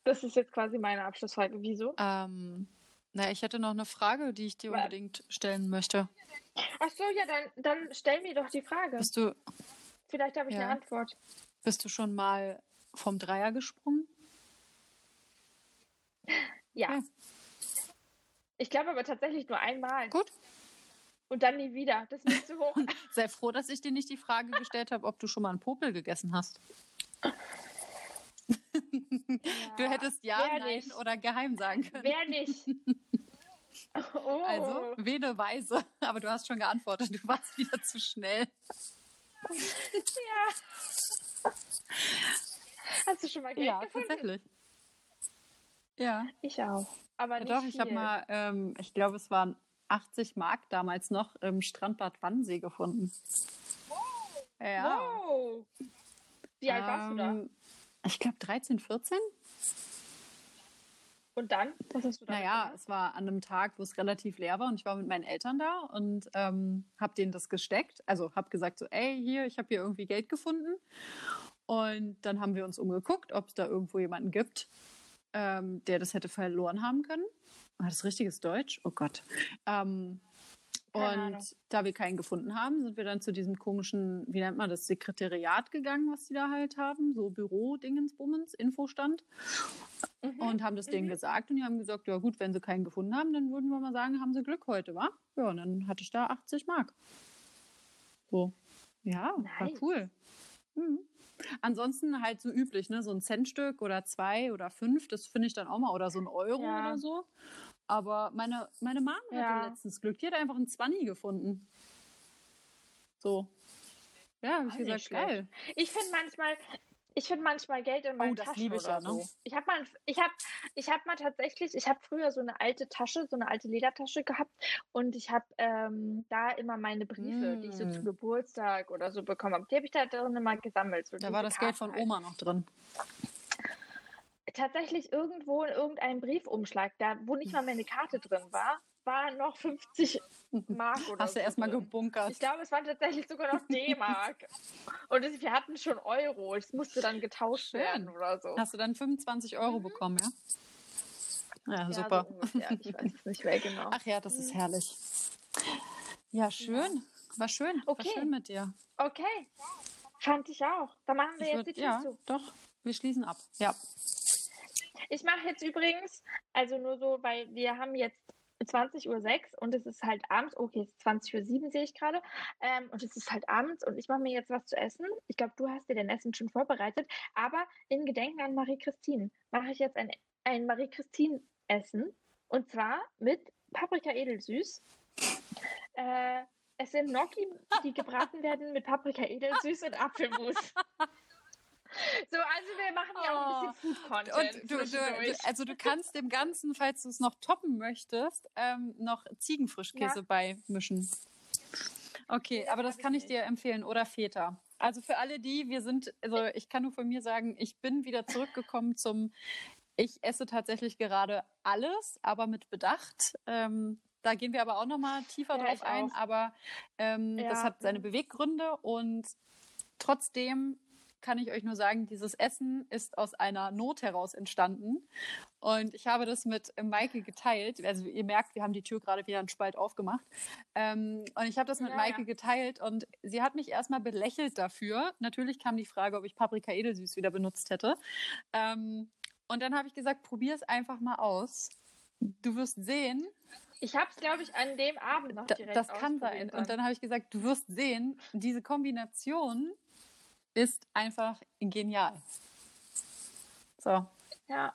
Das ist jetzt quasi meine Abschlussfrage. Wieso?
ähm, na, ich hätte noch eine Frage, die ich dir
Wa-
unbedingt stellen möchte.
Ach so, ja, dann, dann stell mir doch die Frage.
Bist du,
Vielleicht habe ich
Ja.
eine Antwort.
bist du schon mal vom Dreier gesprungen?
Ja.
Okay.
Ich glaube aber tatsächlich nur einmal.
Gut.
Und dann nie wieder. Das ist zu hoch.
Sei froh, dass ich dir nicht die Frage gestellt habe, ob du schon mal einen Popel gegessen hast. Du hättest ja,
wer
nein
nicht?
oder geheim sagen können.
Wer nicht? Oh.
Also, wähle weise. Aber du hast schon geantwortet. Du warst wieder zu schnell.
Ja. Hast du schon mal Geld
Ja,
gefunden?
tatsächlich. Ja.
Ich auch. Aber
Ja,
nicht
doch, ich habe
viel.
mal, ähm, ich glaube, es waren 80 Mark damals noch im Strandbad Wannsee gefunden. Ja.
Wow. Wie alt warst du da?
Ähm, Ich glaube 13, 14.
Und dann? Was hast du da
Naja,
gemacht?
es war an einem Tag, wo es relativ leer war und ich war mit meinen Eltern da und ähm, habe denen das gesteckt. Also habe gesagt so, ey, hier, ich habe hier irgendwie Geld gefunden. Und dann haben wir uns umgeguckt, ob es da irgendwo jemanden gibt, ähm, der das hätte verloren haben können. War das richtiges Deutsch? Oh Gott. Ähm, und da wir keinen gefunden haben, sind wir dann zu diesem komischen, wie nennt man das, Sekretariat gegangen, was die da halt haben, so Büro-Dingensbummens, Infostand
Mhm.
und haben das denen
Mhm.
gesagt und die haben gesagt, ja gut, wenn sie keinen gefunden haben, dann würden wir mal sagen, haben sie Glück heute, wa? Ja, und dann hatte ich da 80 Mark. So. Ja, war
Nice.
cool. Mhm. Ansonsten halt so üblich, ne? So ein Centstück oder zwei oder fünf, das finde ich dann auch mal, oder so ein Euro
Ja.
oder so. Aber meine, meine hatte
Ja.
letztens Glück, die hat einfach einen Zwanni gefunden. So. Ja, habe ich
Auch nicht
gesagt, geil.
Ich finde manchmal, ich finde manchmal Geld in meinen
Oh, das
Taschen
liebe ich
oder
ja, ne?
so. Ich habe mal, ich habe, ich habe mal tatsächlich, ich habe früher so eine alte Tasche, so eine alte Ledertasche gehabt und ich habe ähm, da immer meine Briefe, die ich so
Mm.
zum Geburtstag oder so bekommen habe, die habe ich da drin immer gesammelt. So
Da war das Geld von
Karten.
Oma noch drin.
Tatsächlich irgendwo in irgendeinem Briefumschlag, da wo nicht mal meine Karte drin war, war noch 50 Mark oder
Hast du
so
erstmal gebunkert.
Ich glaube, es waren tatsächlich sogar noch D-Mark. Und es, wir hatten schon Euro. Es musste dann getauscht
Schön.
werden oder so.
Hast du dann 25 Euro bekommen, ja? Ja,
Ja,
super.
So. Ich weiß es nicht mehr genau.
Ach ja, das ist herrlich. Ja, schön. War schön.
Okay.
War schön mit dir.
Okay. Fand ich auch. Dann machen wir
Ich
jetzt
würd,
die Tür
ja,
zu.
doch. Wir schließen ab. Ja.
Ich mache jetzt übrigens, also nur so, weil wir haben jetzt 20.06 Uhr und es ist halt abends. Okay, es ist 20.07 Uhr sehe ich gerade. Ähm, und es ist halt abends und ich mache mir jetzt was zu essen. Ich glaube, du hast dir dein Essen schon vorbereitet. Aber in Gedenken an Marie-Christine mache ich jetzt ein, ein Marie-Christine-Essen. Und zwar mit Paprika edelsüß. Äh, es sind Gnocchi, die gebraten werden mit Paprika edelsüß und Apfelmus. So, also wir machen ja auch ein bisschen.
Oh. Und du, du, also du kannst dem Ganzen, falls du es noch toppen möchtest, ähm, noch Ziegenfrischkäse
Ja.
beimischen. Okay,
das
aber das kann
ich
ich dir empfehlen. Oder Feta. Also für alle die, wir sind, also ich kann nur von mir sagen, ich bin wieder zurückgekommen zum, ich esse tatsächlich gerade alles, aber mit Bedacht. Ähm, da gehen wir aber auch nochmal tiefer
Ja,
drauf ein,
auch.
aber ähm, das
Ja.
hat seine Beweggründe und trotzdem kann ich euch nur sagen, dieses Essen ist aus einer Not heraus entstanden. Und ich habe das mit Maike geteilt. Also ihr merkt, wir haben die Tür gerade wieder einen Spalt aufgemacht. Ähm, und ich habe das mit
Ja,
Maike
ja.
geteilt und sie hat mich erstmal belächelt dafür. Natürlich kam die Frage, ob ich Paprika edelsüß wieder benutzt hätte. Ähm, und dann habe ich gesagt, probier es einfach mal aus. Du wirst sehen,
Ich habe es, glaube ich, an dem Abend noch
da,
direkt
das kann sein.
ausprobiert
Und dann habe ich gesagt, du wirst sehen, diese Kombination ist einfach genial. So,
Ja,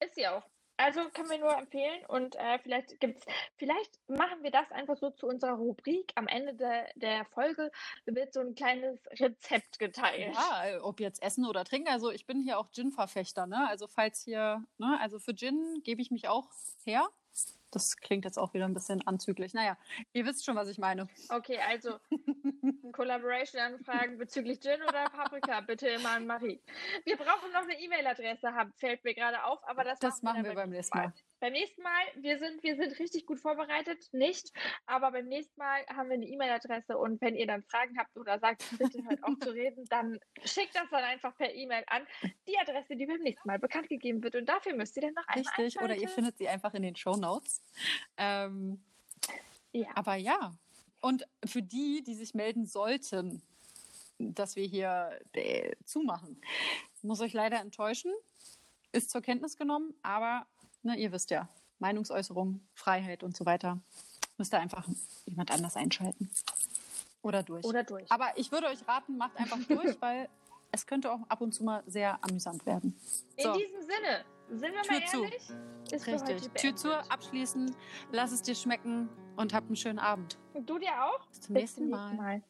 ist sie auch. Also können wir nur empfehlen und äh, vielleicht gibt's, vielleicht machen wir das einfach so zu unserer Rubrik. Am Ende der, der Folge wird so ein kleines Rezept geteilt.
Ja, ob jetzt Essen oder Trinken. Also ich bin hier auch Gin-Verfechter, ne? Also falls hier, ne, also für Gin gebe ich mich auch her. Das klingt jetzt auch wieder ein bisschen anzüglich. Naja, ihr wisst schon, was ich meine.
Okay, also Collaboration-Anfragen bezüglich Gin oder Paprika, bitte immer an Marie. Wir brauchen noch eine E-Mail-Adresse, fällt mir gerade auf, aber das,
das machen wir, wir beim nächsten
Mal. Beim nächsten Mal, wir sind, wir sind richtig gut vorbereitet, nicht, aber beim nächsten Mal haben wir eine E-Mail-Adresse und wenn ihr dann Fragen habt oder sagt, bitte hört auf zu reden, dann schickt das dann einfach per E-Mail an. Die Adresse, die beim nächsten Mal bekannt gegeben wird und dafür müsst ihr dann noch einmal
Richtig, oder ihr findet sie einfach in den Show Notes. Ähm, ja. Aber ja, und für die, die sich melden sollten, dass wir hier äh, zumachen, muss euch leider enttäuschen. Ist zur Kenntnis genommen, aber ne, ihr wisst ja, Meinungsäußerung, Freiheit und so weiter. Müsst ihr einfach jemand anders einschalten. Oder durch.
Oder durch.
Aber ich würde euch raten, macht einfach durch, weil es könnte auch ab und zu mal sehr amüsant werden.
So. In diesem Sinne, sind wir Tür mal ehrlich? Zu.
Ist Richtig. Tür zu, abschließen, lass es dir schmecken und hab einen schönen Abend.
Und du dir auch?
Bis zum Bis nächsten, Mal. Mal.